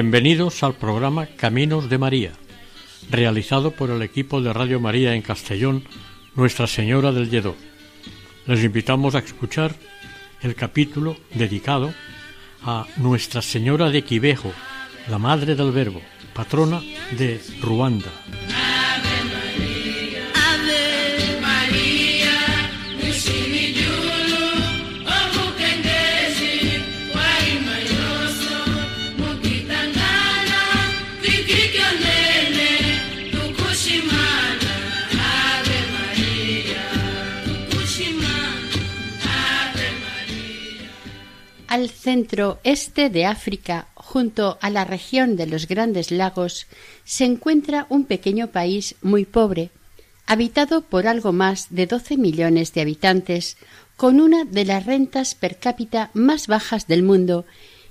Bienvenidos al programa Caminos de María, realizado por el equipo de Radio María en Castellón, Nuestra Señora del Lledó. Les invitamos a escuchar el capítulo dedicado a Nuestra Señora de Quivejo, la Madre del Verbo, patrona de Ruanda. Al centro este de África, junto a la región de los Grandes Lagos, se encuentra un pequeño país muy pobre, habitado por algo más de doce millones de habitantes, con una de las rentas per cápita más bajas del mundo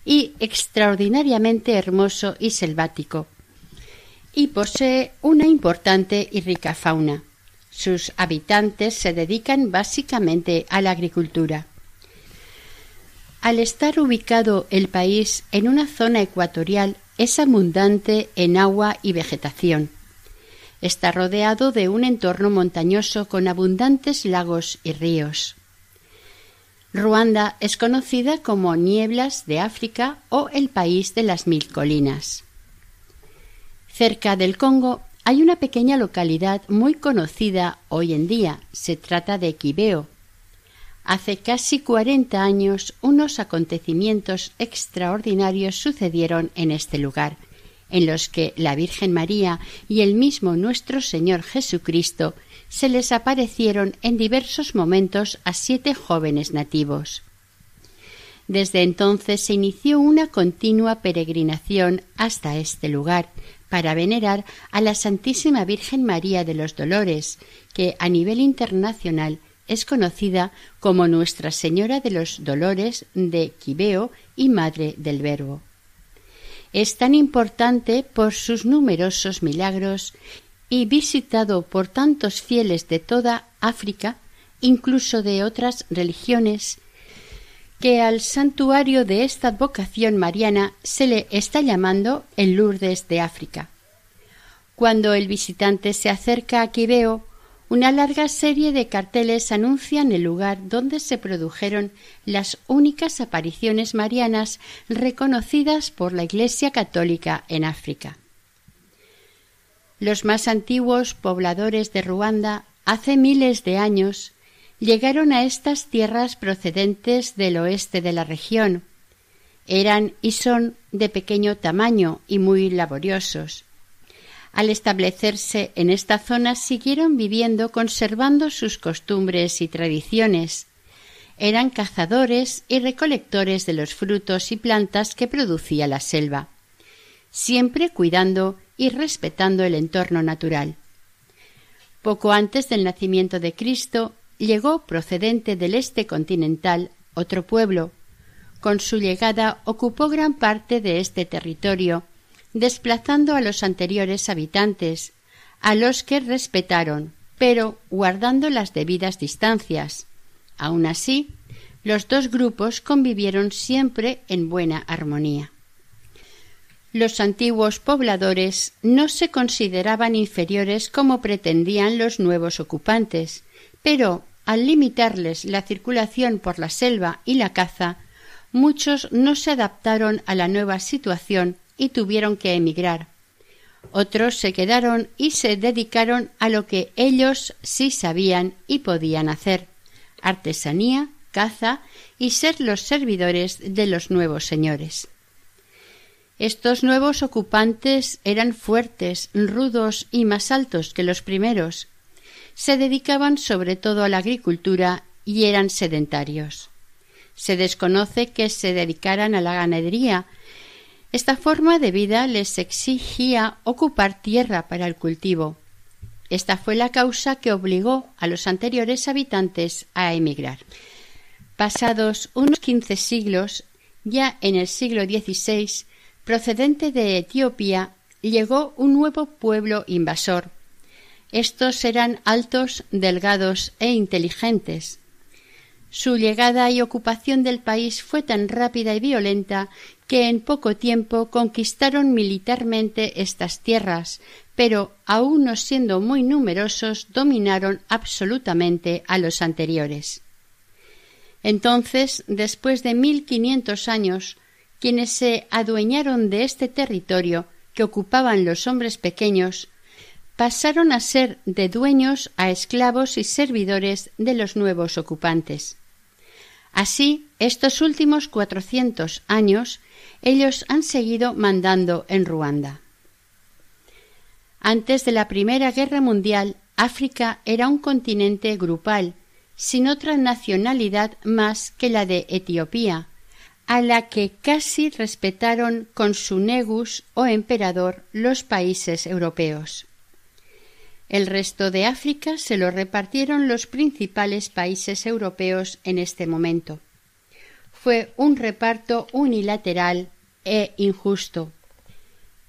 y extraordinariamente hermoso y selvático. Y posee una importante y rica fauna. Sus habitantes se dedican básicamente a la agricultura. Al estar ubicado el país en una zona ecuatorial, es abundante en agua y vegetación. Está rodeado de un entorno montañoso con abundantes lagos y ríos. Ruanda es conocida como Nieblas de África o el país de las mil colinas. Cerca del Congo hay una pequeña localidad muy conocida hoy en día. Se trata de Quibeo, Hace casi cuarenta años unos acontecimientos extraordinarios sucedieron en este lugar, en los que la Virgen María y el mismo nuestro Señor Jesucristo se les aparecieron en diversos momentos a siete jóvenes nativos. Desde entonces se inició una continua peregrinación hasta este lugar para venerar a la Santísima Virgen María de los Dolores, que a nivel internacional es conocida como Nuestra Señora de los Dolores de Quibeo y Madre del Verbo. Es tan importante por sus numerosos milagros y visitado por tantos fieles de toda África, incluso de otras religiones, que al santuario de esta vocación mariana se le está llamando el Lourdes de África. Cuando el visitante se acerca a Quibeo, una larga serie de carteles anuncian el lugar donde se produjeron las únicas apariciones marianas reconocidas por la Iglesia católica en África. Los más antiguos pobladores de Ruanda hace miles de años llegaron a estas tierras procedentes del oeste de la región. Eran y son de pequeño tamaño y muy laboriosos. Al establecerse en esta zona siguieron viviendo conservando sus costumbres y tradiciones. Eran cazadores y recolectores de los frutos y plantas que producía la selva, siempre cuidando y respetando el entorno natural. Poco antes del nacimiento de Cristo llegó procedente del este continental otro pueblo. Con su llegada ocupó gran parte de este territorio desplazando a los anteriores habitantes, a los que respetaron, pero guardando las debidas distancias. Aun así, Los dos grupos convivieron siempre en buena armonía. Los antiguos pobladores no se consideraban inferiores como pretendían los nuevos ocupantes, pero al limitarles la circulación por la selva y la caza, muchos no se adaptaron a la nueva situación y tuvieron que emigrar. Otros se quedaron y se dedicaron a lo que ellos sí sabían y podían hacer artesanía, caza y ser los servidores de los nuevos señores. Estos nuevos ocupantes eran fuertes, rudos y más altos que los primeros. Se dedicaban sobre todo a la agricultura y eran sedentarios. Se desconoce que se dedicaran a la ganadería. Esta forma de vida les exigía ocupar tierra para el cultivo. Esta fue la causa que obligó a los anteriores habitantes a emigrar. Pasados unos quince siglos, ya en el siglo XVI, procedente de Etiopía, llegó un nuevo pueblo invasor. Estos eran altos, delgados e inteligentes. Su llegada y ocupación del país fue tan rápida y violenta que en poco tiempo conquistaron militarmente estas tierras, pero aun no siendo muy numerosos dominaron absolutamente a los anteriores. Entonces, después de mil quinientos años, quienes se adueñaron de este territorio que ocupaban los hombres pequeños, pasaron a ser de dueños a esclavos y servidores de los nuevos ocupantes. Así, estos últimos cuatrocientos años, ellos han seguido mandando en Ruanda. Antes de la Primera Guerra Mundial, África era un continente grupal, sin otra nacionalidad más que la de Etiopía, a la que casi respetaron con su negus o emperador los países europeos. El resto de África se lo repartieron los principales países europeos en este momento. Fue un reparto unilateral e injusto.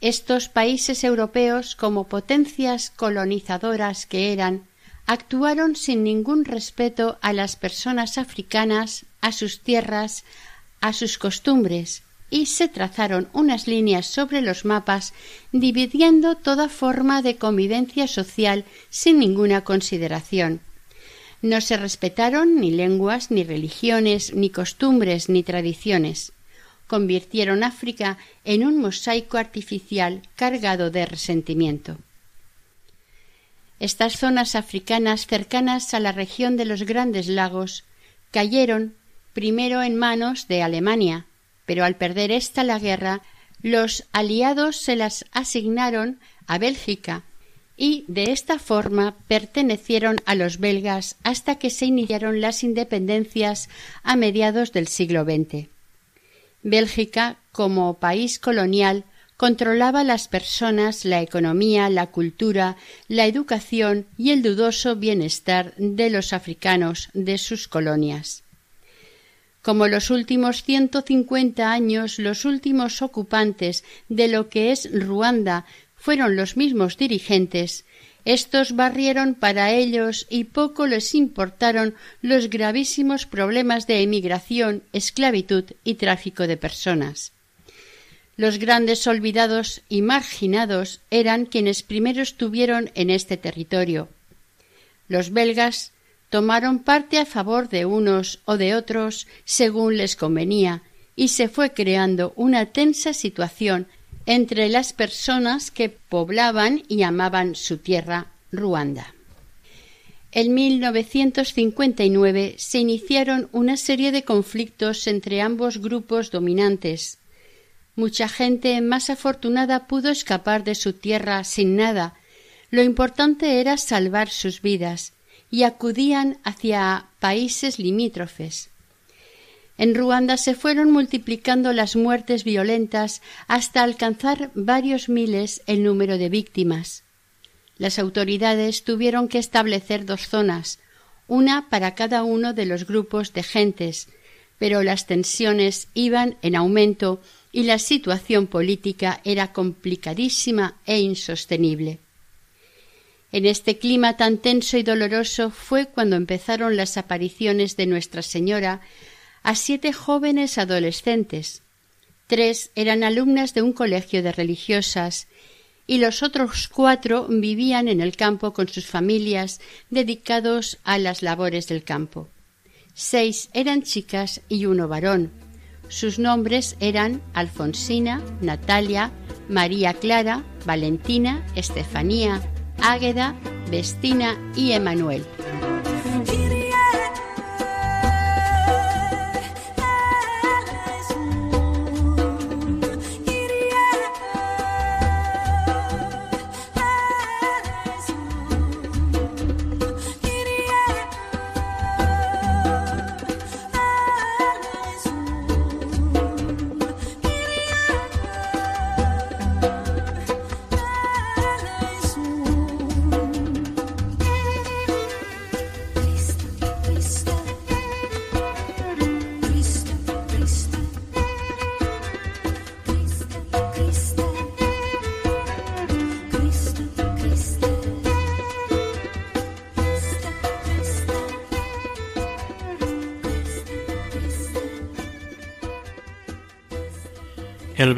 Estos países europeos, como potencias colonizadoras que eran, actuaron sin ningún respeto a las personas africanas, a sus tierras, a sus costumbres y se trazaron unas líneas sobre los mapas dividiendo toda forma de convivencia social sin ninguna consideración. No se respetaron ni lenguas, ni religiones, ni costumbres, ni tradiciones. Convirtieron África en un mosaico artificial cargado de resentimiento. Estas zonas africanas cercanas a la región de los grandes lagos cayeron primero en manos de Alemania, pero al perder ésta la guerra, los aliados se las asignaron a Bélgica y de esta forma pertenecieron a los belgas hasta que se iniciaron las independencias a mediados del siglo XX. Bélgica, como país colonial, controlaba las personas, la economía, la cultura, la educación y el dudoso bienestar de los africanos de sus colonias. Como los últimos ciento cincuenta años los últimos ocupantes de lo que es Ruanda fueron los mismos dirigentes, estos barrieron para ellos y poco les importaron los gravísimos problemas de emigración, esclavitud y tráfico de personas. Los grandes olvidados y marginados eran quienes primero estuvieron en este territorio. Los belgas tomaron parte a favor de unos o de otros según les convenía, y se fue creando una tensa situación entre las personas que poblaban y amaban su tierra, Ruanda. En 1959 se iniciaron una serie de conflictos entre ambos grupos dominantes. Mucha gente más afortunada pudo escapar de su tierra sin nada. Lo importante era salvar sus vidas, y acudían hacia países limítrofes. En Ruanda se fueron multiplicando las muertes violentas hasta alcanzar varios miles el número de víctimas. Las autoridades tuvieron que establecer dos zonas, una para cada uno de los grupos de gentes, pero las tensiones iban en aumento y la situación política era complicadísima e insostenible. En este clima tan tenso y doloroso fue cuando empezaron las apariciones de Nuestra Señora a siete jóvenes adolescentes. Tres eran alumnas de un colegio de religiosas y los otros cuatro vivían en el campo con sus familias dedicados a las labores del campo. Seis eran chicas y uno varón. Sus nombres eran Alfonsina, Natalia, María Clara, Valentina, Estefanía, Águeda, Vestina y Emanuel.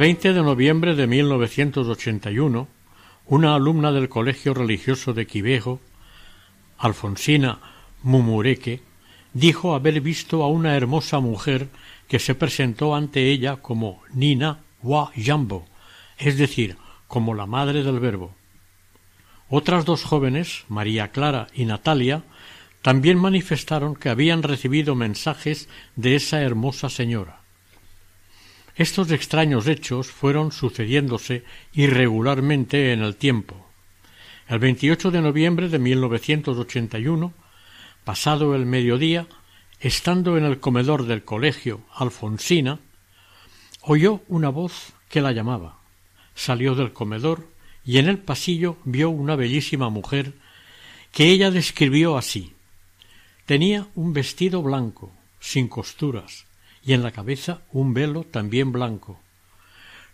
20 de noviembre de 1981, una alumna del Colegio Religioso de Quivejo, Alfonsina Mumureque, dijo haber visto a una hermosa mujer que se presentó ante ella como Nina Wa Jambo, es decir, como la madre del verbo. Otras dos jóvenes, María Clara y Natalia, también manifestaron que habían recibido mensajes de esa hermosa señora. Estos extraños hechos fueron sucediéndose irregularmente en el tiempo. El 28 de noviembre de 1981, pasado el mediodía, estando en el comedor del colegio Alfonsina, oyó una voz que la llamaba. Salió del comedor y en el pasillo vio una bellísima mujer que ella describió así. Tenía un vestido blanco, sin costuras, y en la cabeza un velo también blanco.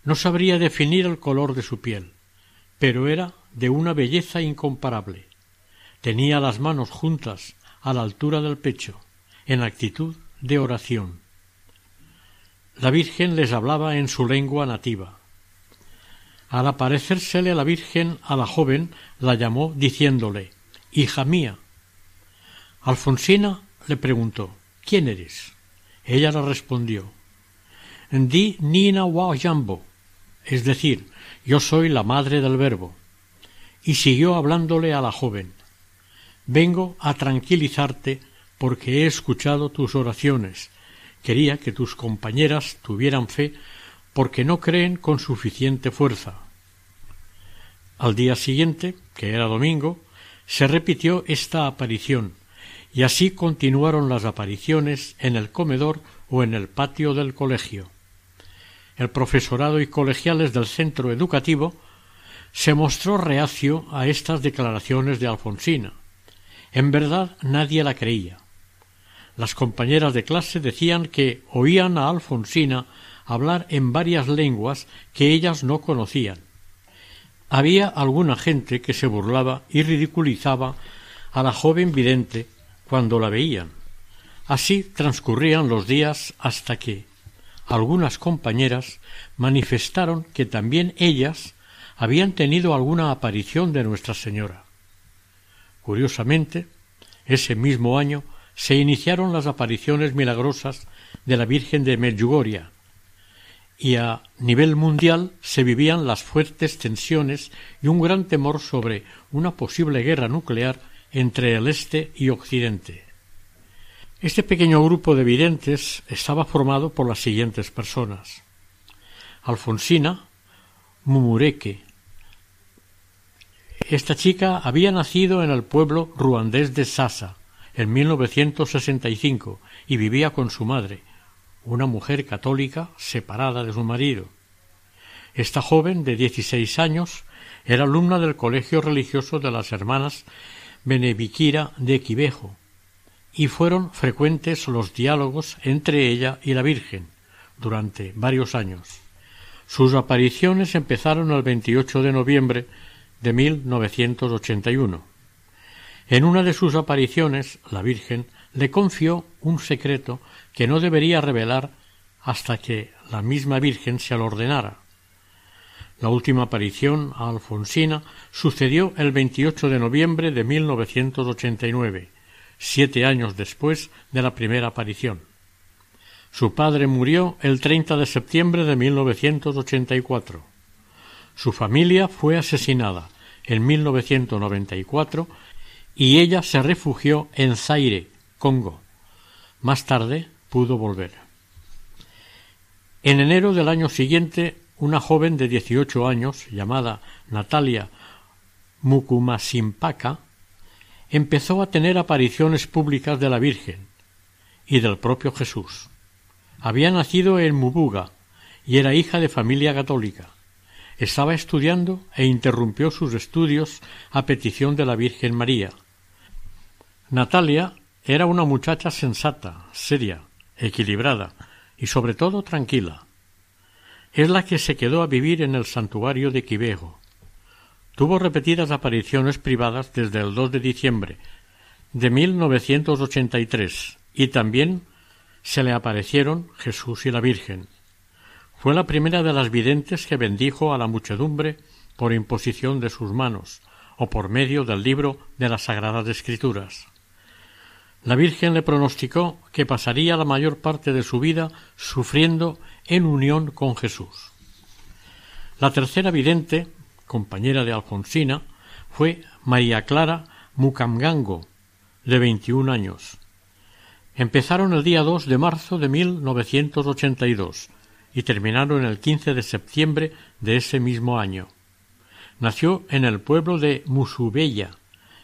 No sabría definir el color de su piel, pero era de una belleza incomparable. Tenía las manos juntas a la altura del pecho, en actitud de oración. La Virgen les hablaba en su lengua nativa. Al aparecérsele la Virgen a la joven, la llamó diciéndole Hija mía. Alfonsina le preguntó ¿Quién eres? Ella le respondió Di Nina wa Jambo, es decir, yo soy la madre del verbo. Y siguió hablándole a la joven Vengo a tranquilizarte porque he escuchado tus oraciones. Quería que tus compañeras tuvieran fe porque no creen con suficiente fuerza. Al día siguiente, que era domingo, se repitió esta aparición, y así continuaron las apariciones en el comedor o en el patio del colegio. El profesorado y colegiales del centro educativo se mostró reacio a estas declaraciones de Alfonsina. En verdad nadie la creía. Las compañeras de clase decían que oían a Alfonsina hablar en varias lenguas que ellas no conocían. Había alguna gente que se burlaba y ridiculizaba a la joven vidente cuando la veían. Así transcurrían los días hasta que algunas compañeras manifestaron que también ellas habían tenido alguna aparición de Nuestra Señora. Curiosamente, ese mismo año se iniciaron las apariciones milagrosas de la Virgen de Medjugorje, y a nivel mundial se vivían las fuertes tensiones y un gran temor sobre una posible guerra nuclear entre el este y occidente. Este pequeño grupo de videntes estaba formado por las siguientes personas Alfonsina Mumureque. Esta chica había nacido en el pueblo ruandés de Sasa en 1965 y vivía con su madre, una mujer católica separada de su marido. Esta joven de dieciséis años era alumna del colegio religioso de las hermanas Beneviquira de Quivejo, y fueron frecuentes los diálogos entre ella y la Virgen durante varios años. Sus apariciones empezaron el 28 de noviembre de 1981. En una de sus apariciones, la Virgen le confió un secreto que no debería revelar hasta que la misma Virgen se lo ordenara. La última aparición a Alfonsina sucedió el 28 de noviembre de 1989, siete años después de la primera aparición. Su padre murió el 30 de septiembre de 1984. Su familia fue asesinada en 1994 y ella se refugió en Zaire, Congo. Más tarde pudo volver. En enero del año siguiente, una joven de 18 años, llamada Natalia Mukumasimpaka, empezó a tener apariciones públicas de la Virgen y del propio Jesús. Había nacido en Mubuga y era hija de familia católica. Estaba estudiando e interrumpió sus estudios a petición de la Virgen María. Natalia era una muchacha sensata, seria, equilibrada y sobre todo tranquila. Es la que se quedó a vivir en el santuario de Quivejo. Tuvo repetidas apariciones privadas desde el 2 de diciembre de 1983 y también se le aparecieron Jesús y la Virgen. Fue la primera de las videntes que bendijo a la muchedumbre por imposición de sus manos o por medio del libro de las Sagradas Escrituras. La Virgen le pronosticó que pasaría la mayor parte de su vida sufriendo en unión con Jesús. La tercera vidente, compañera de Alfonsina, fue María Clara Mucamgango, de veintiún años. Empezaron el día 2 de marzo de 1982 y terminaron el 15 de septiembre de ese mismo año. Nació en el pueblo de Musubella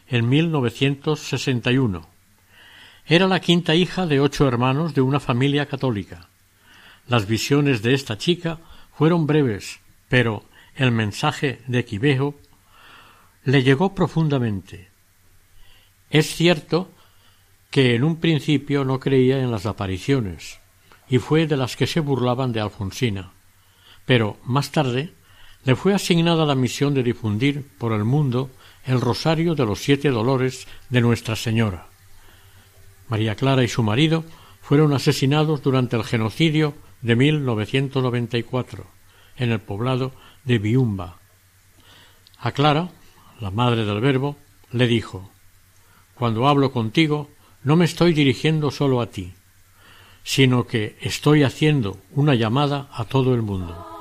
en 1961. Era la quinta hija de ocho hermanos de una familia católica. Las visiones de esta chica fueron breves, pero el mensaje de Quivejo le llegó profundamente. Es cierto que en un principio no creía en las apariciones, y fue de las que se burlaban de Alfonsina. Pero más tarde le fue asignada la misión de difundir por el mundo el rosario de los siete dolores de Nuestra Señora. María Clara y su marido fueron asesinados durante el genocidio de 1994 en el poblado de Biumba. A Clara, la madre del Verbo, le dijo Cuando hablo contigo, no me estoy dirigiendo solo a ti, sino que estoy haciendo una llamada a todo el mundo.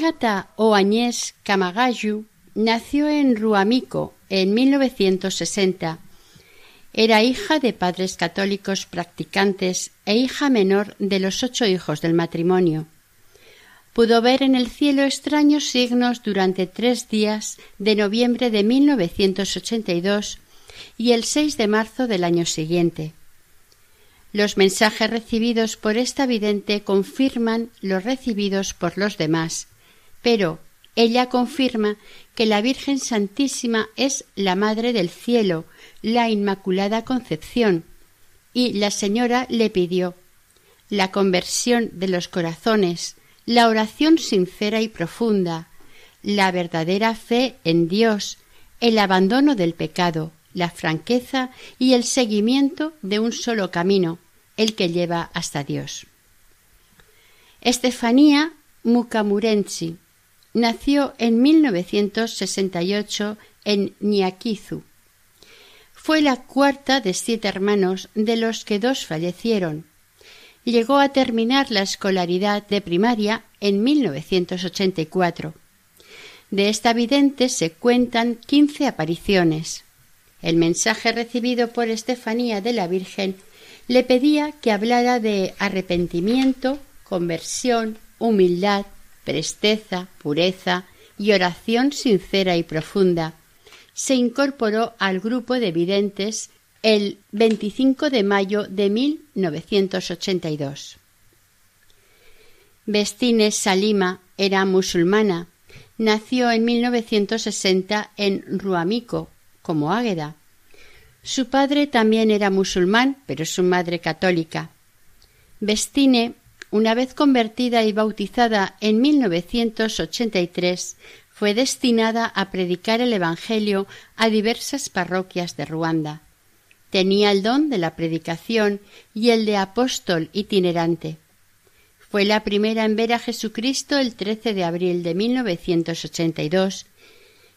Ágata Oañés Kamagayu nació en Ruamico en 1960. Era hija de padres católicos practicantes e hija menor de los ocho hijos del matrimonio. Pudo ver en el cielo extraños signos durante tres días de noviembre de 1982 y el 6 de marzo del año siguiente. Los mensajes recibidos por esta vidente confirman los recibidos por los demás, pero ella confirma que la Virgen Santísima es la Madre del Cielo, la Inmaculada Concepción, y la Señora le pidió la conversión de los corazones, la oración sincera y profunda, la verdadera fe en Dios, el abandono del pecado, la franqueza y el seguimiento de un solo camino, el que lleva hasta Dios. Estefanía Mukamurenchi nació en 1968 en Niakizu. Fue la cuarta de siete hermanos, de los que dos fallecieron. Llegó a terminar la escolaridad de primaria en 1984. De esta vidente se cuentan quince apariciones. El mensaje recibido por Estefanía de la Virgen le pedía que hablara de arrepentimiento, conversión, humildad, presteza, pureza y oración sincera y profunda. Se incorporó al grupo de videntes el 25 de mayo de 1982. Bestines Salima era musulmana. Nació en 1960 en Ruamico, como Águeda. Su padre también era musulmán, pero su madre católica. Bestine, una vez convertida y bautizada en 1983, fue destinada a predicar el Evangelio a diversas parroquias de Ruanda. Tenía el don de la predicación y el de apóstol itinerante. Fue la primera en ver a Jesucristo el 13 de abril de 1982,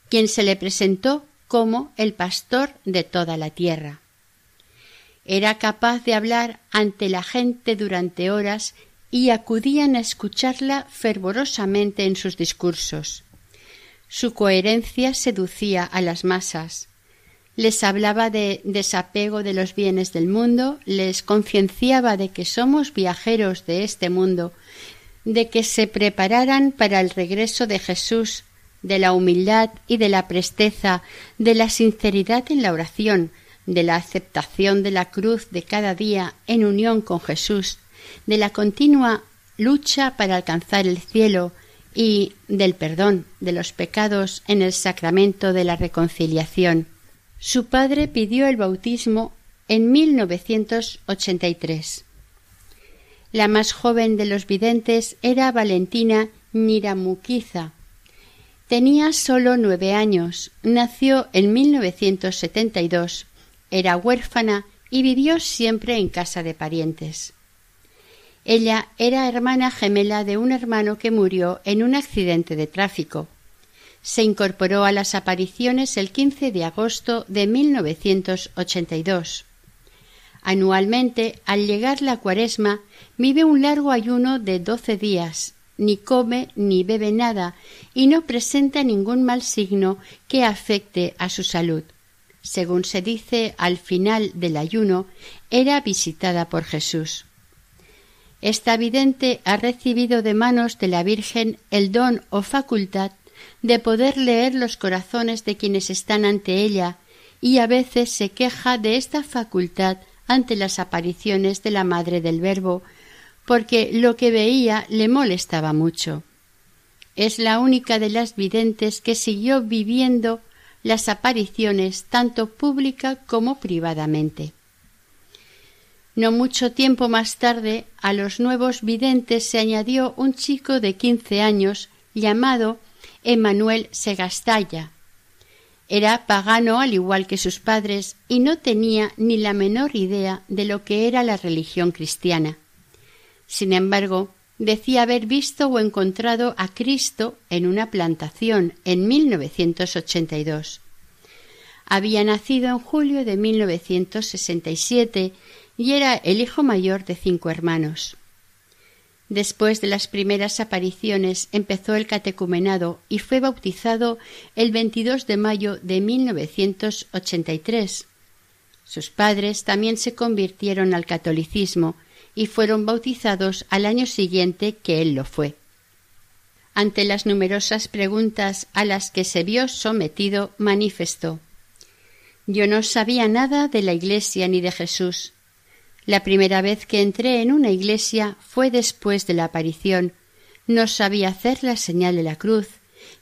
quien se le presentó como el pastor de toda la tierra. Era capaz de hablar ante la gente durante horas y acudían a escucharla fervorosamente en sus discursos. Su coherencia seducía a las masas les hablaba de desapego de los bienes del mundo, les concienciaba de que somos viajeros de este mundo, de que se prepararan para el regreso de Jesús, de la humildad y de la presteza, de la sinceridad en la oración, de la aceptación de la cruz de cada día en unión con Jesús, de la continua lucha para alcanzar el cielo y del perdón de los pecados en el sacramento de la reconciliación. Su padre pidió el bautismo en 1983. La más joven de los videntes era Valentina Niramuquiza. Tenía solo nueve años, nació en 1972, era huérfana y vivió siempre en casa de parientes. Ella era hermana gemela de un hermano que murió en un accidente de tráfico se incorporó a las apariciones el 15 de agosto de 1982. Anualmente, al llegar la cuaresma, vive un largo ayuno de doce días, ni come ni bebe nada y no presenta ningún mal signo que afecte a su salud. Según se dice al final del ayuno, era visitada por Jesús. Esta vidente ha recibido de manos de la Virgen el don o facultad de poder leer los corazones de quienes están ante ella y a veces se queja de esta facultad ante las apariciones de la Madre del Verbo, porque lo que veía le molestaba mucho. Es la única de las videntes que siguió viviendo las apariciones tanto pública como privadamente. No mucho tiempo más tarde, a los nuevos videntes se añadió un chico de quince años llamado Emanuel Segastalla. Era pagano al igual que sus padres y no tenía ni la menor idea de lo que era la religión cristiana. Sin embargo, decía haber visto o encontrado a Cristo en una plantación en 1982. Había nacido en julio de 1967 y era el hijo mayor de cinco hermanos. Después de las primeras apariciones empezó el catecumenado y fue bautizado el 22 de mayo de 1983. Sus padres también se convirtieron al catolicismo y fueron bautizados al año siguiente que él lo fue. Ante las numerosas preguntas a las que se vio sometido, manifestó Yo no sabía nada de la Iglesia ni de Jesús. La primera vez que entré en una iglesia fue después de la aparición. No sabía hacer la señal de la cruz,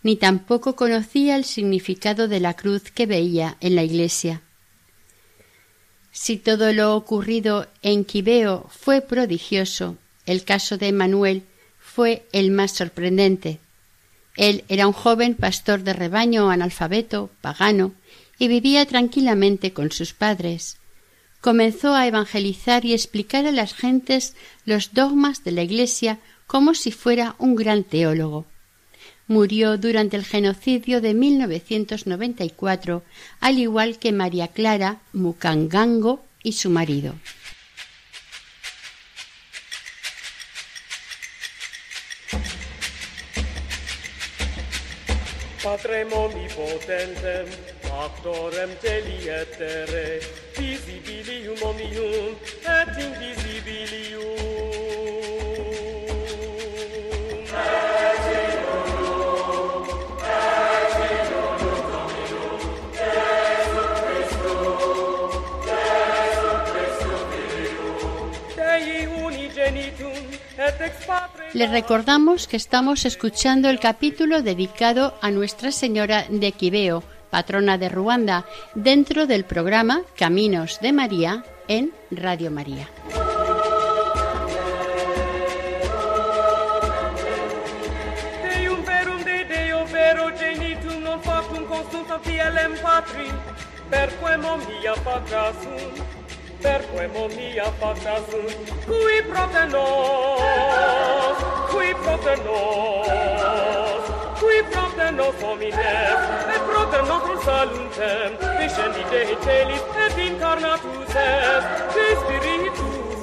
ni tampoco conocía el significado de la cruz que veía en la iglesia. Si todo lo ocurrido en Quibeo fue prodigioso, el caso de Manuel fue el más sorprendente. Él era un joven pastor de rebaño analfabeto, pagano, y vivía tranquilamente con sus padres. Comenzó a evangelizar y explicar a las gentes los dogmas de la Iglesia como si fuera un gran teólogo. Murió durante el genocidio de 1994, al igual que María Clara Mukangango y su marido. Actorem telietere, visibilium omnium et invisibilium. Les recordamos que estamos escuchando el capítulo dedicado a Nuestra Señora de Quibeo, patrona de Ruanda, dentro del programa Caminos de María en Radio María.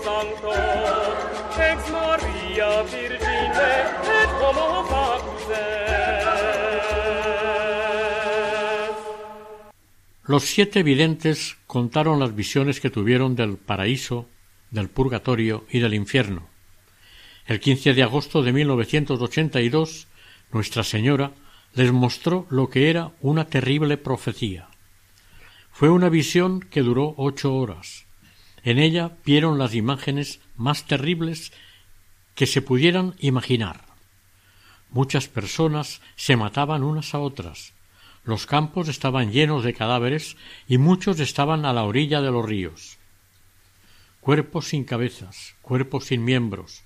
Sancto, ex Virgine, et. Los siete videntes contaron las visiones que tuvieron del paraíso, del purgatorio y del infierno. El 15 de agosto de 1982, Nuestra Señora les mostró lo que era una terrible profecía. Fue una visión que duró ocho horas. En ella vieron las imágenes más terribles que se pudieran imaginar. Muchas personas se mataban unas a otras, los campos estaban llenos de cadáveres y muchos estaban a la orilla de los ríos. Cuerpos sin cabezas, cuerpos sin miembros.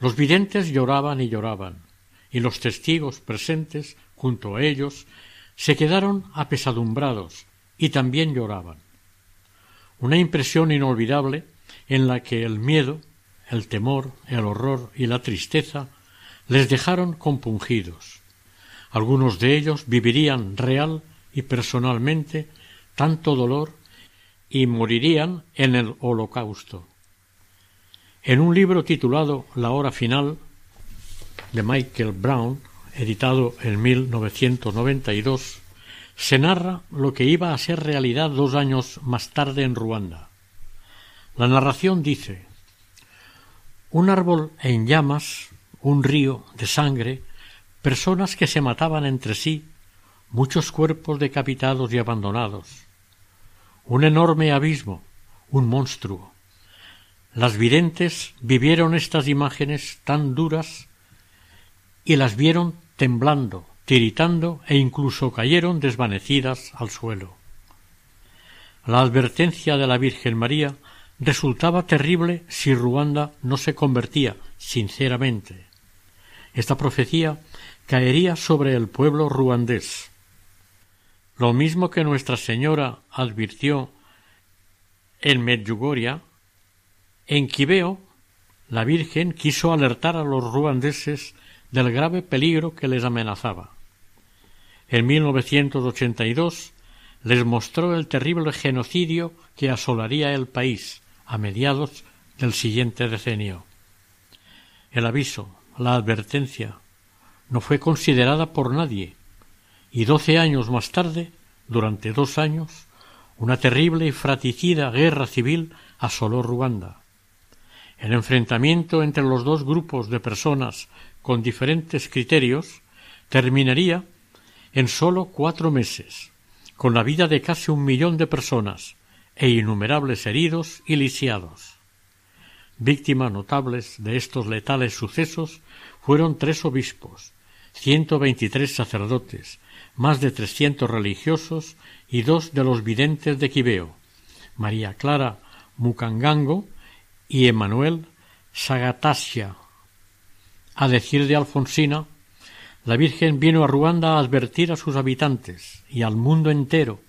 Los videntes lloraban y lloraban, y los testigos presentes junto a ellos se quedaron apesadumbrados y también lloraban. Una impresión inolvidable en la que el miedo, el temor, el horror y la tristeza les dejaron compungidos. Algunos de ellos vivirían real y personalmente tanto dolor y morirían en el holocausto. En un libro titulado La hora final de Michael Brown, editado en 1992, se narra lo que iba a ser realidad dos años más tarde en Ruanda. La narración dice Un árbol en llamas, un río de sangre, personas que se mataban entre sí, muchos cuerpos decapitados y abandonados, un enorme abismo, un monstruo. Las videntes vivieron estas imágenes tan duras y las vieron temblando, tiritando e incluso cayeron desvanecidas al suelo. La advertencia de la Virgen María resultaba terrible si Ruanda no se convertía sinceramente. Esta profecía caería sobre el pueblo ruandés. Lo mismo que Nuestra Señora advirtió en Medjugorje, en Quibeo, la Virgen quiso alertar a los ruandeses del grave peligro que les amenazaba. En 1982 les mostró el terrible genocidio que asolaría el país a mediados del siguiente decenio. El aviso, la advertencia, no fue considerada por nadie, y doce años más tarde, durante dos años, una terrible y fratricida guerra civil asoló Ruanda. El enfrentamiento entre los dos grupos de personas con diferentes criterios terminaría en sólo cuatro meses, con la vida de casi un millón de personas e innumerables heridos y lisiados. Víctimas notables de estos letales sucesos fueron tres obispos, ciento veintitrés sacerdotes, más de trescientos religiosos y dos de los videntes de Quibeo, María Clara Mucangango y Emanuel Sagatasia. A decir de Alfonsina, la Virgen vino a Ruanda a advertir a sus habitantes y al mundo entero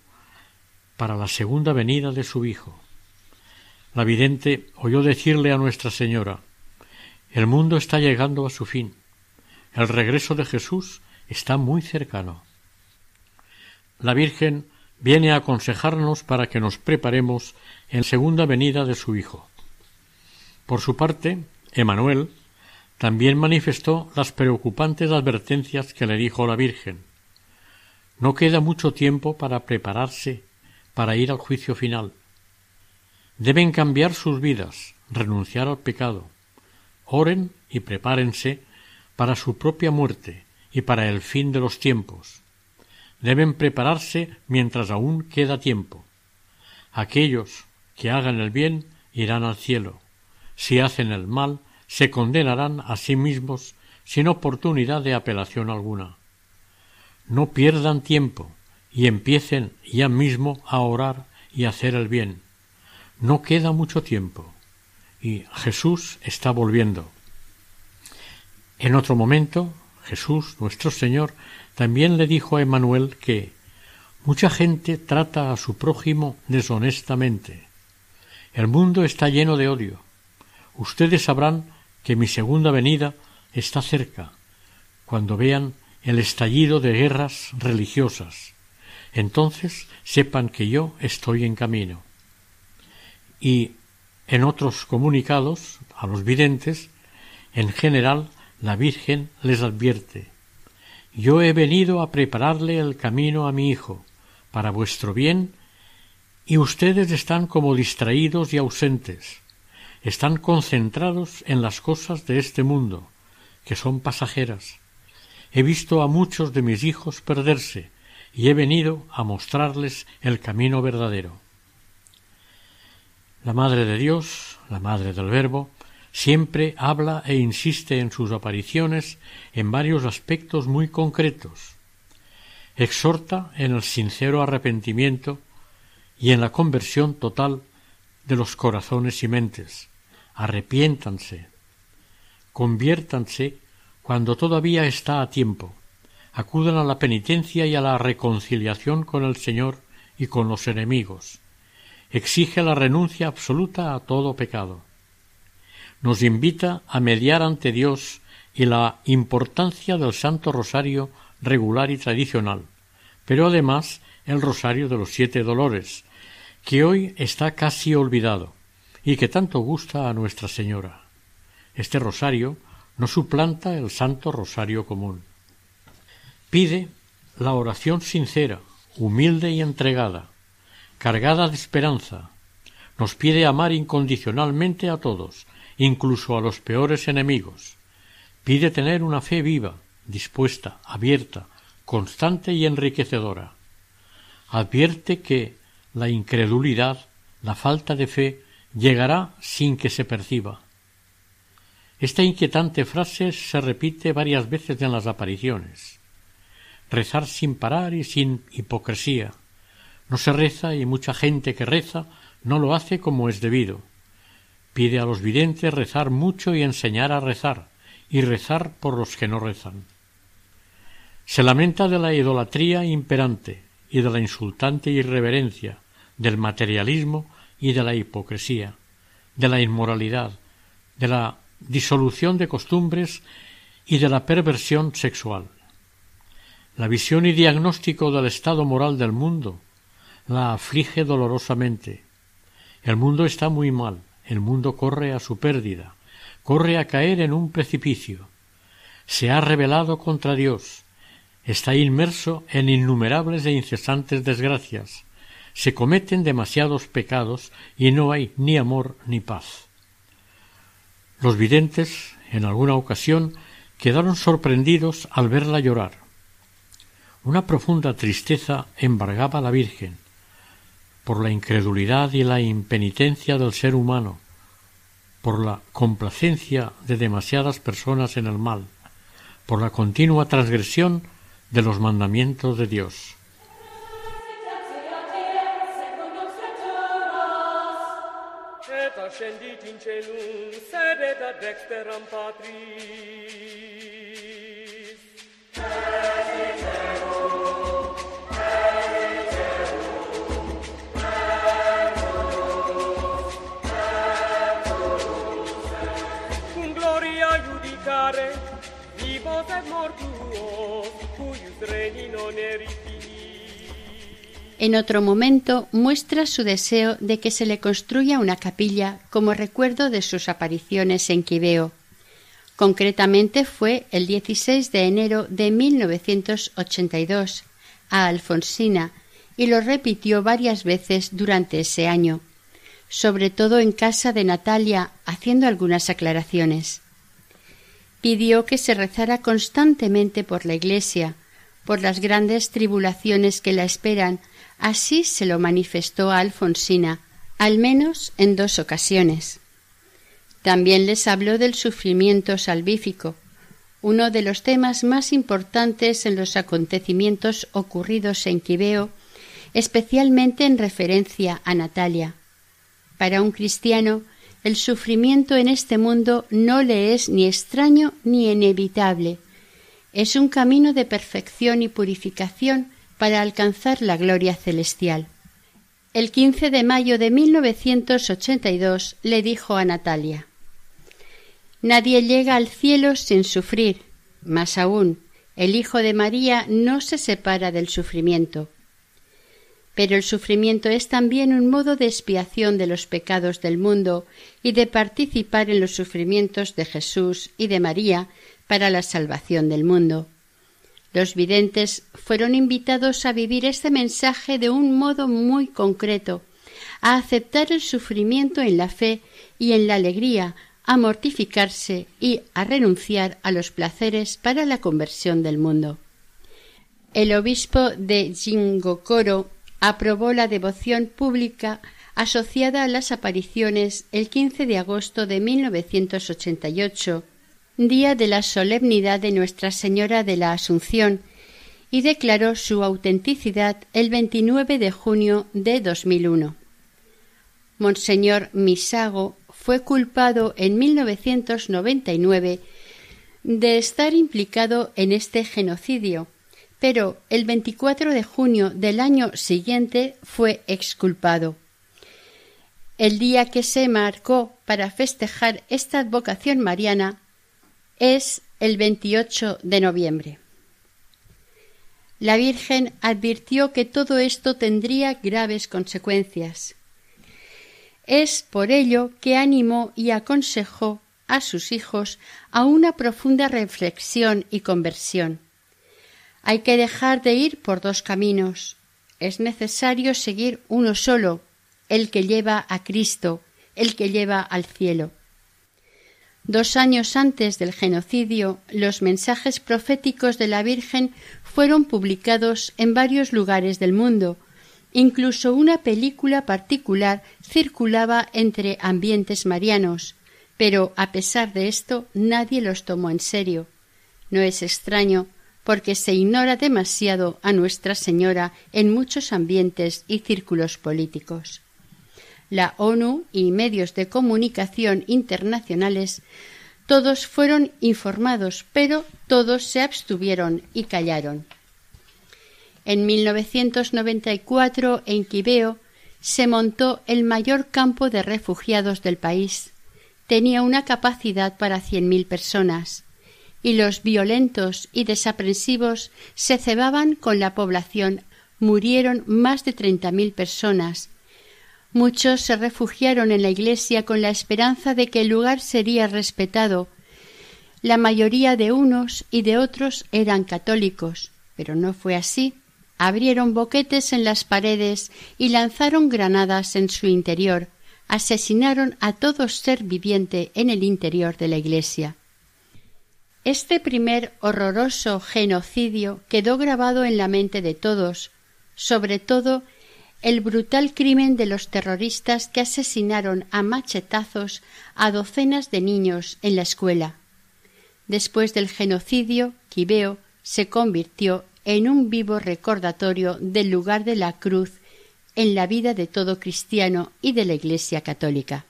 para la segunda venida de su Hijo. La vidente oyó decirle a Nuestra Señora El mundo está llegando a su fin. El regreso de Jesús está muy cercano. La Virgen viene a aconsejarnos para que nos preparemos en segunda venida de su Hijo. Por su parte, Emanuel también manifestó las preocupantes advertencias que le dijo la Virgen. No queda mucho tiempo para prepararse para ir al juicio final. Deben cambiar sus vidas, renunciar al pecado. Oren y prepárense para su propia muerte y para el fin de los tiempos. Deben prepararse mientras aún queda tiempo. Aquellos que hagan el bien irán al cielo. Si hacen el mal, se condenarán a sí mismos sin oportunidad de apelación alguna. No pierdan tiempo y empiecen ya mismo a orar y hacer el bien. No queda mucho tiempo y Jesús está volviendo. En otro momento, Jesús, nuestro Señor, también le dijo a Emanuel que mucha gente trata a su prójimo deshonestamente. El mundo está lleno de odio. Ustedes sabrán que mi segunda venida está cerca, cuando vean el estallido de guerras religiosas. Entonces sepan que yo estoy en camino. Y en otros comunicados a los videntes, en general, la Virgen les advierte Yo he venido a prepararle el camino a mi hijo, para vuestro bien, y ustedes están como distraídos y ausentes están concentrados en las cosas de este mundo, que son pasajeras. He visto a muchos de mis hijos perderse y he venido a mostrarles el camino verdadero. La Madre de Dios, la Madre del Verbo, siempre habla e insiste en sus apariciones en varios aspectos muy concretos. Exhorta en el sincero arrepentimiento y en la conversión total de los corazones y mentes. Arrepiéntanse, conviértanse cuando todavía está a tiempo. Acudan a la penitencia y a la reconciliación con el Señor y con los enemigos. Exige la renuncia absoluta a todo pecado. Nos invita a mediar ante Dios y la importancia del Santo Rosario regular y tradicional, pero además el Rosario de los Siete Dolores, que hoy está casi olvidado y que tanto gusta a Nuestra Señora. Este rosario no suplanta el Santo Rosario común. Pide la oración sincera, humilde y entregada, cargada de esperanza. Nos pide amar incondicionalmente a todos, incluso a los peores enemigos. Pide tener una fe viva, dispuesta, abierta, constante y enriquecedora. Advierte que la incredulidad, la falta de fe, llegará sin que se perciba. Esta inquietante frase se repite varias veces en las apariciones. Rezar sin parar y sin hipocresía. No se reza y mucha gente que reza no lo hace como es debido. Pide a los videntes rezar mucho y enseñar a rezar, y rezar por los que no rezan. Se lamenta de la idolatría imperante y de la insultante irreverencia, del materialismo y de la hipocresía, de la inmoralidad, de la disolución de costumbres y de la perversión sexual. La visión y diagnóstico del estado moral del mundo la aflige dolorosamente. El mundo está muy mal, el mundo corre a su pérdida, corre a caer en un precipicio. Se ha rebelado contra Dios, está inmerso en innumerables e incesantes desgracias, se cometen demasiados pecados y no hay ni amor ni paz. Los videntes, en alguna ocasión, quedaron sorprendidos al verla llorar. Una profunda tristeza embargaba a la Virgen por la incredulidad y la impenitencia del ser humano, por la complacencia de demasiadas personas en el mal, por la continua transgresión de los mandamientos de Dios. ascendit in celum, sedet ad dexteram Patris. Elis eum, elis eum, emus, emus Cum gloria iudicare, vivos et mortuos, cuius reni non erit En otro momento muestra su deseo de que se le construya una capilla como recuerdo de sus apariciones en Quibeo. Concretamente fue el 16 de enero de 1982 a Alfonsina y lo repitió varias veces durante ese año, sobre todo en casa de Natalia, haciendo algunas aclaraciones. Pidió que se rezara constantemente por la Iglesia, por las grandes tribulaciones que la esperan, así se lo manifestó a Alfonsina, al menos en dos ocasiones. También les habló del sufrimiento salvífico, uno de los temas más importantes en los acontecimientos ocurridos en Quibeo, especialmente en referencia a Natalia. Para un cristiano, el sufrimiento en este mundo no le es ni extraño ni inevitable. Es un camino de perfección y purificación para alcanzar la gloria celestial. El 15 de mayo de 1982 le dijo a Natalia Nadie llega al cielo sin sufrir. Más aún, el Hijo de María no se separa del sufrimiento. Pero el sufrimiento es también un modo de expiación de los pecados del mundo y de participar en los sufrimientos de Jesús y de María para la salvación del mundo. Los videntes fueron invitados a vivir este mensaje de un modo muy concreto, a aceptar el sufrimiento en la fe y en la alegría, a mortificarse y a renunciar a los placeres para la conversión del mundo. El obispo de Jingokoro aprobó la devoción pública asociada a las apariciones el 15 de agosto de 1988, día de la solemnidad de Nuestra Señora de la Asunción, y declaró su autenticidad el 29 de junio de 2001. Monseñor Misago fue culpado en 1999 de estar implicado en este genocidio, pero el 24 de junio del año siguiente fue exculpado. El día que se marcó para festejar esta advocación mariana es el 28 de noviembre. La Virgen advirtió que todo esto tendría graves consecuencias. Es por ello que animó y aconsejó a sus hijos a una profunda reflexión y conversión. Hay que dejar de ir por dos caminos. Es necesario seguir uno solo, el que lleva a Cristo, el que lleva al cielo. Dos años antes del genocidio, los mensajes proféticos de la Virgen fueron publicados en varios lugares del mundo, Incluso una película particular circulaba entre ambientes marianos, pero a pesar de esto nadie los tomó en serio. No es extraño, porque se ignora demasiado a Nuestra Señora en muchos ambientes y círculos políticos. La ONU y medios de comunicación internacionales todos fueron informados, pero todos se abstuvieron y callaron. En 1994, en Quibeo, se montó el mayor campo de refugiados del país. Tenía una capacidad para cien mil personas, y los violentos y desaprensivos se cebaban con la población. Murieron más de treinta mil personas. Muchos se refugiaron en la iglesia con la esperanza de que el lugar sería respetado. La mayoría de unos y de otros eran católicos, pero no fue así abrieron boquetes en las paredes y lanzaron granadas en su interior, asesinaron a todo ser viviente en el interior de la iglesia. Este primer horroroso genocidio quedó grabado en la mente de todos, sobre todo el brutal crimen de los terroristas que asesinaron a machetazos a docenas de niños en la escuela. Después del genocidio, Quibeo se convirtió en un vivo recordatorio del lugar de la cruz en la vida de todo cristiano y de la Iglesia católica.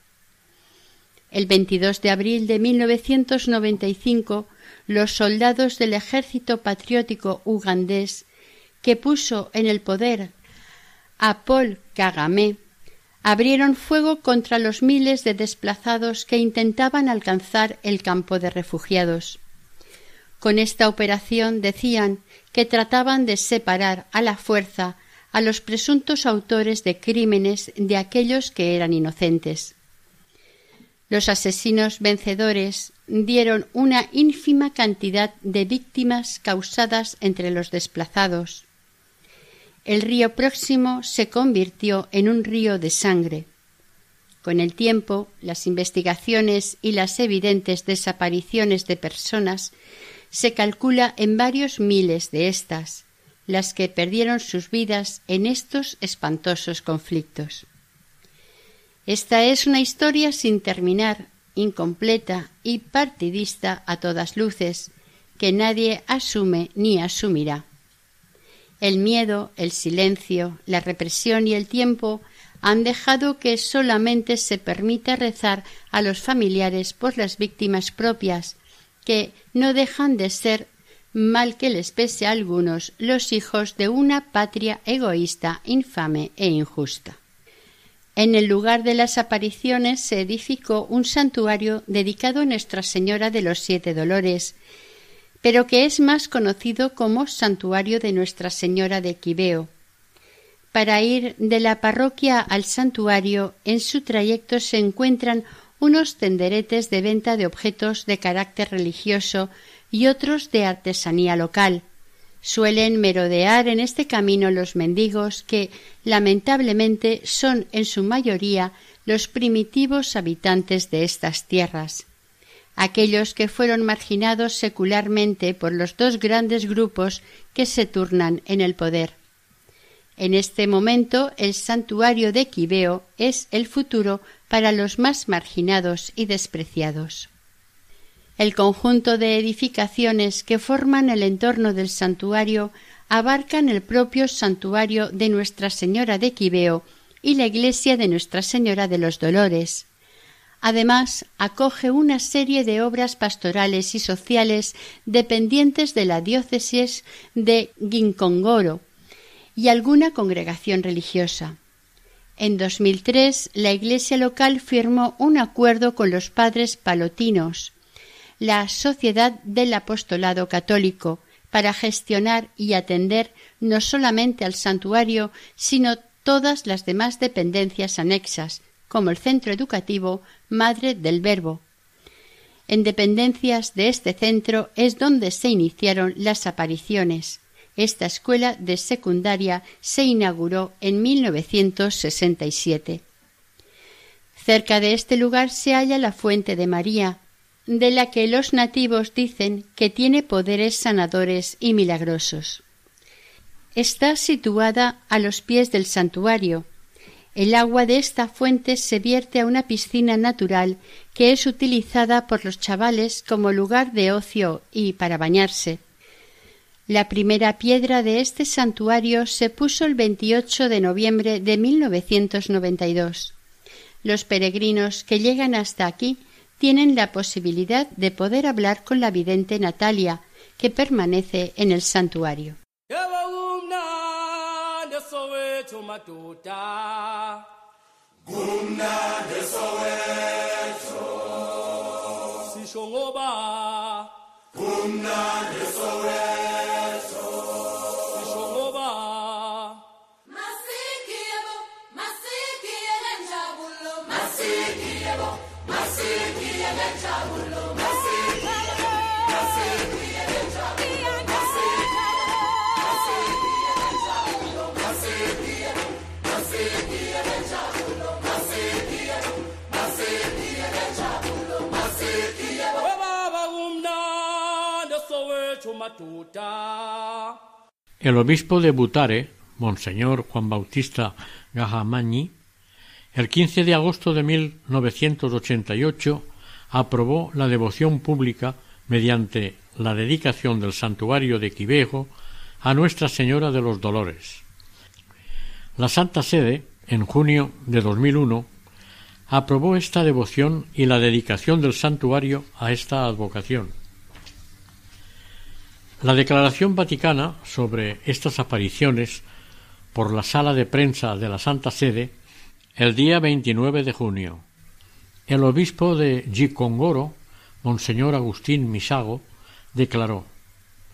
El 22 de abril de 1995, los soldados del ejército patriótico ugandés, que puso en el poder a Paul Kagame, abrieron fuego contra los miles de desplazados que intentaban alcanzar el campo de refugiados. Con esta operación decían que trataban de separar a la fuerza a los presuntos autores de crímenes de aquellos que eran inocentes. Los asesinos vencedores dieron una ínfima cantidad de víctimas causadas entre los desplazados. El río próximo se convirtió en un río de sangre. Con el tiempo, las investigaciones y las evidentes desapariciones de personas se calcula en varios miles de estas, las que perdieron sus vidas en estos espantosos conflictos. Esta es una historia sin terminar, incompleta y partidista a todas luces, que nadie asume ni asumirá. El miedo, el silencio, la represión y el tiempo han dejado que solamente se permita rezar a los familiares por las víctimas propias, que no dejan de ser, mal que les pese a algunos, los hijos de una patria egoísta, infame e injusta. En el lugar de las apariciones se edificó un santuario dedicado a Nuestra Señora de los Siete Dolores, pero que es más conocido como Santuario de Nuestra Señora de Quibeo. Para ir de la parroquia al santuario, en su trayecto se encuentran unos tenderetes de venta de objetos de carácter religioso y otros de artesanía local, Suelen merodear en este camino los mendigos que, lamentablemente, son en su mayoría los primitivos habitantes de estas tierras, aquellos que fueron marginados secularmente por los dos grandes grupos que se turnan en el poder. En este momento el santuario de Quibeo es el futuro para los más marginados y despreciados. El conjunto de edificaciones que forman el entorno del santuario abarcan el propio santuario de Nuestra Señora de Quibeo y la iglesia de Nuestra Señora de los Dolores. Además, acoge una serie de obras pastorales y sociales dependientes de la diócesis de Gincongoro y alguna congregación religiosa. En 2003, la iglesia local firmó un acuerdo con los padres palotinos la Sociedad del Apostolado Católico para gestionar y atender no solamente al santuario, sino todas las demás dependencias anexas, como el centro educativo Madre del Verbo. En dependencias de este centro es donde se iniciaron las apariciones. Esta escuela de secundaria se inauguró en 1967. Cerca de este lugar se halla la Fuente de María, de la que los nativos dicen que tiene poderes sanadores y milagrosos. Está situada a los pies del santuario. El agua de esta fuente se vierte a una piscina natural que es utilizada por los chavales como lugar de ocio y para bañarse. La primera piedra de este santuario se puso el 28 de noviembre de 1992. Los peregrinos que llegan hasta aquí tienen la posibilidad de poder hablar con la vidente Natalia, que permanece en el santuario. wethu madoda. Kumnandi sowethu sisho ngoba kumnandi sowethu sisho ngoba masikiyebo masikiyele njabulo. Masikiyebo masikiyele njabulo. El obispo de Butare, Monseñor Juan Bautista Gajamañi, el 15 de agosto de 1988 aprobó la devoción pública mediante la dedicación del santuario de Quivejo a Nuestra Señora de los Dolores. La Santa Sede, en junio de 2001, aprobó esta devoción y la dedicación del santuario a esta advocación. La declaración vaticana sobre estas apariciones por la sala de prensa de la Santa Sede el día 29 de junio. El obispo de Gicongoro, Monseñor Agustín Misago, declaró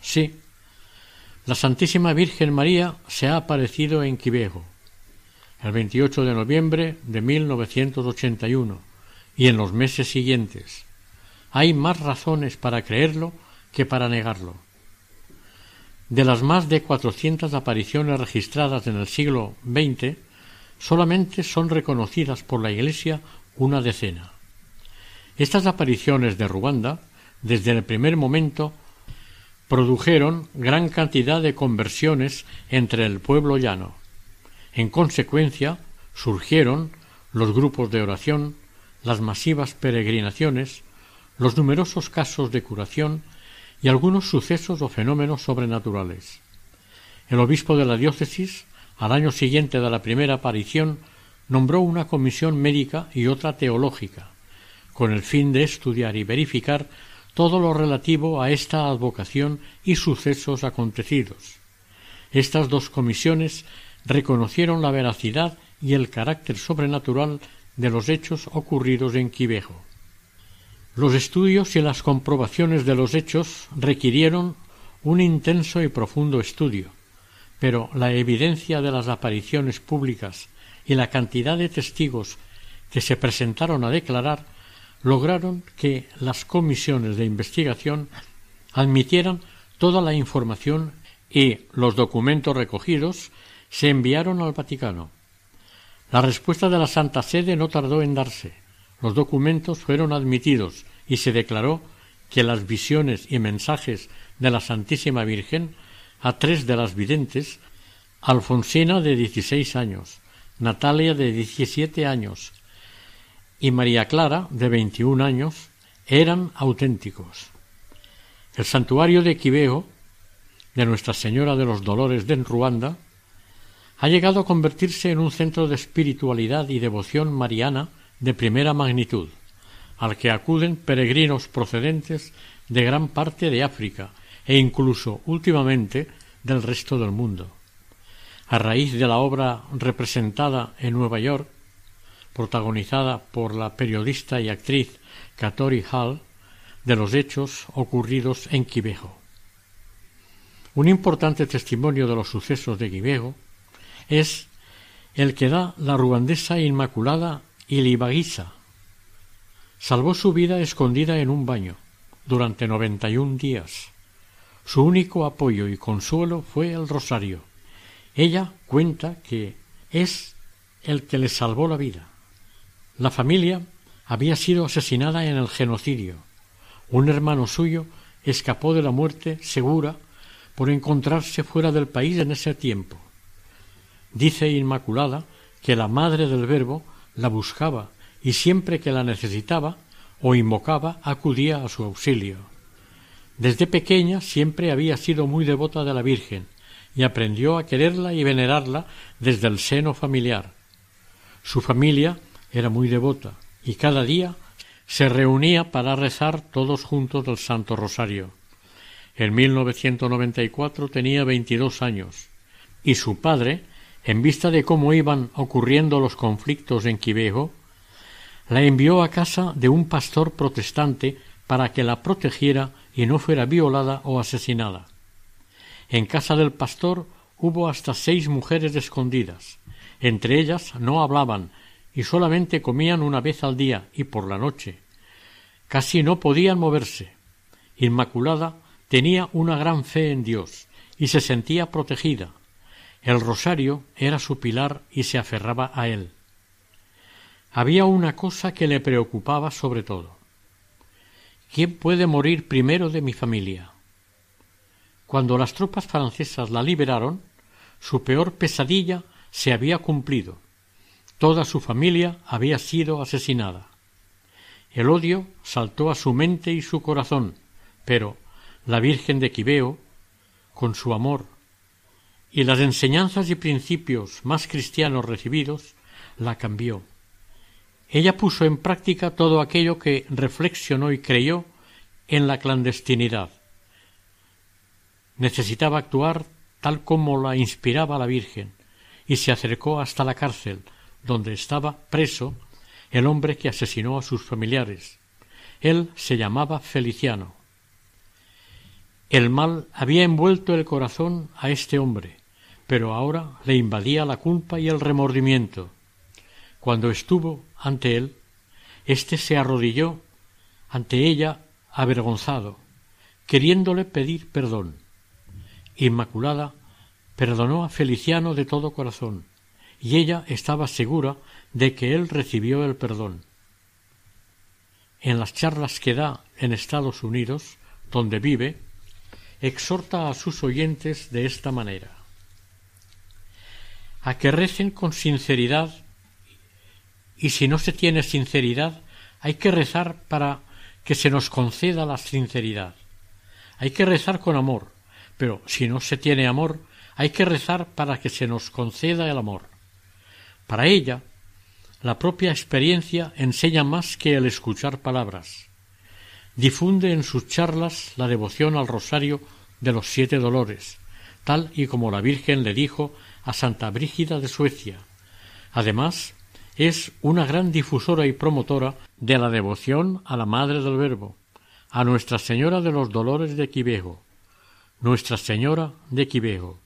Sí, la Santísima Virgen María se ha aparecido en Quivejo el 28 de noviembre de 1981 y en los meses siguientes. Hay más razones para creerlo que para negarlo. De las más de cuatrocientas apariciones registradas en el siglo XX, solamente son reconocidas por la Iglesia una decena. Estas apariciones de Ruanda, desde el primer momento, produjeron gran cantidad de conversiones entre el pueblo llano. En consecuencia, surgieron los grupos de oración, las masivas peregrinaciones, los numerosos casos de curación y algunos sucesos o fenómenos sobrenaturales. El obispo de la diócesis, al año siguiente de la primera aparición, nombró una comisión médica y otra teológica, con el fin de estudiar y verificar todo lo relativo a esta advocación y sucesos acontecidos. Estas dos comisiones reconocieron la veracidad y el carácter sobrenatural de los hechos ocurridos en Quivejo. Los estudios y las comprobaciones de los hechos requirieron un intenso y profundo estudio, pero la evidencia de las apariciones públicas y la cantidad de testigos que se presentaron a declarar lograron que las comisiones de investigación admitieran toda la información y los documentos recogidos se enviaron al Vaticano. La respuesta de la Santa Sede no tardó en darse los documentos fueron admitidos y se declaró que las visiones y mensajes de la Santísima Virgen a tres de las videntes, Alfonsina de dieciséis años, Natalia de diecisiete años y María Clara de veintiún años, eran auténticos. El santuario de Quiveo, de Nuestra Señora de los Dolores de Ruanda, ha llegado a convertirse en un centro de espiritualidad y devoción mariana de primera magnitud, al que acuden peregrinos procedentes de gran parte de África e incluso últimamente del resto del mundo. A raíz de la obra representada en Nueva York, protagonizada por la periodista y actriz Katori Hall, de los hechos ocurridos en Quivejo. Un importante testimonio de los sucesos de Quivejo es el que da la ruandesa Inmaculada Ilibagiza. Salvó su vida escondida en un baño durante noventa y un días. Su único apoyo y consuelo fue el rosario. Ella cuenta que es el que le salvó la vida. La familia había sido asesinada en el genocidio. Un hermano suyo escapó de la muerte segura por encontrarse fuera del país en ese tiempo. Dice Inmaculada que la madre del Verbo la buscaba y siempre que la necesitaba o invocaba acudía a su auxilio. Desde pequeña siempre había sido muy devota de la Virgen y aprendió a quererla y venerarla desde el seno familiar. Su familia era muy devota y cada día se reunía para rezar todos juntos el Santo Rosario. En 1994 tenía veintidós años y su padre en vista de cómo iban ocurriendo los conflictos en Quivejo, la envió a casa de un pastor protestante para que la protegiera y no fuera violada o asesinada. En casa del pastor hubo hasta seis mujeres escondidas. Entre ellas no hablaban y solamente comían una vez al día y por la noche. Casi no podían moverse. Inmaculada tenía una gran fe en Dios y se sentía protegida el rosario era su pilar y se aferraba a él. Había una cosa que le preocupaba sobre todo. ¿Quién puede morir primero de mi familia? Cuando las tropas francesas la liberaron, su peor pesadilla se había cumplido. Toda su familia había sido asesinada. El odio saltó a su mente y su corazón, pero la Virgen de Quibeo, con su amor, y las enseñanzas y principios más cristianos recibidos la cambió. Ella puso en práctica todo aquello que reflexionó y creyó en la clandestinidad. Necesitaba actuar tal como la inspiraba la Virgen, y se acercó hasta la cárcel, donde estaba preso el hombre que asesinó a sus familiares. Él se llamaba Feliciano. El mal había envuelto el corazón a este hombre, pero ahora le invadía la culpa y el remordimiento. Cuando estuvo ante él, éste se arrodilló ante ella avergonzado, queriéndole pedir perdón. Inmaculada perdonó a Feliciano de todo corazón, y ella estaba segura de que él recibió el perdón. En las charlas que da en Estados Unidos, donde vive, exhorta a sus oyentes de esta manera a que recen con sinceridad y si no se tiene sinceridad hay que rezar para que se nos conceda la sinceridad. Hay que rezar con amor, pero si no se tiene amor, hay que rezar para que se nos conceda el amor. Para ella, la propia experiencia enseña más que el escuchar palabras. Difunde en sus charlas la devoción al rosario de los siete dolores, tal y como la Virgen le dijo a Santa Brígida de Suecia. Además, es una gran difusora y promotora de la devoción a la Madre del Verbo, a Nuestra Señora de los Dolores de Quivejo, Nuestra Señora de Quivejo.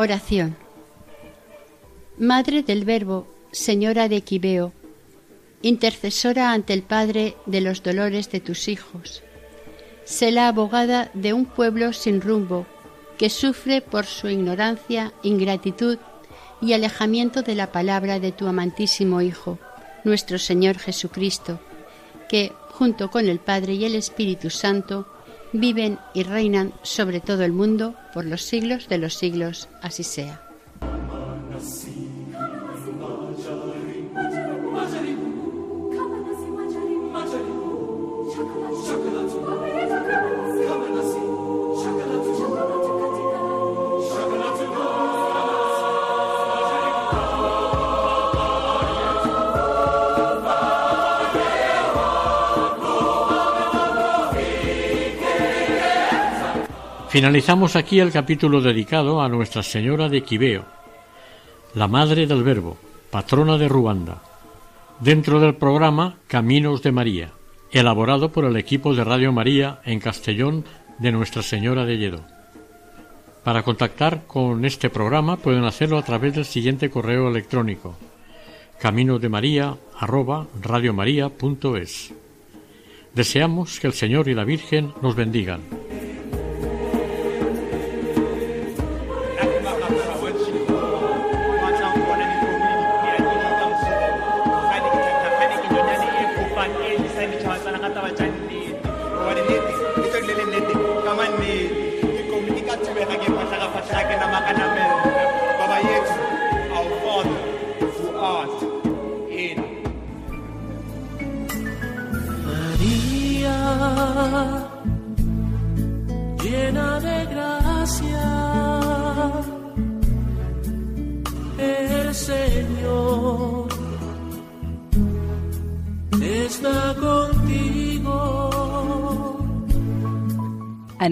Oración. Madre del Verbo, Señora de Quibeo, intercesora ante el Padre de los dolores de tus hijos. Sé la abogada de un pueblo sin rumbo, que sufre por su ignorancia, ingratitud y alejamiento de la palabra de tu amantísimo Hijo, nuestro Señor Jesucristo, que, junto con el Padre y el Espíritu Santo, viven y reinan sobre todo el mundo por los siglos de los siglos, así sea. Finalizamos aquí el capítulo dedicado a Nuestra Señora de Quibeo, la Madre del Verbo, patrona de Ruanda, dentro del programa Caminos de María, elaborado por el equipo de Radio María en Castellón de Nuestra Señora de Lledó. Para contactar con este programa pueden hacerlo a través del siguiente correo electrónico caminosdemaria@radiomaria.es. Deseamos que el Señor y la Virgen nos bendigan.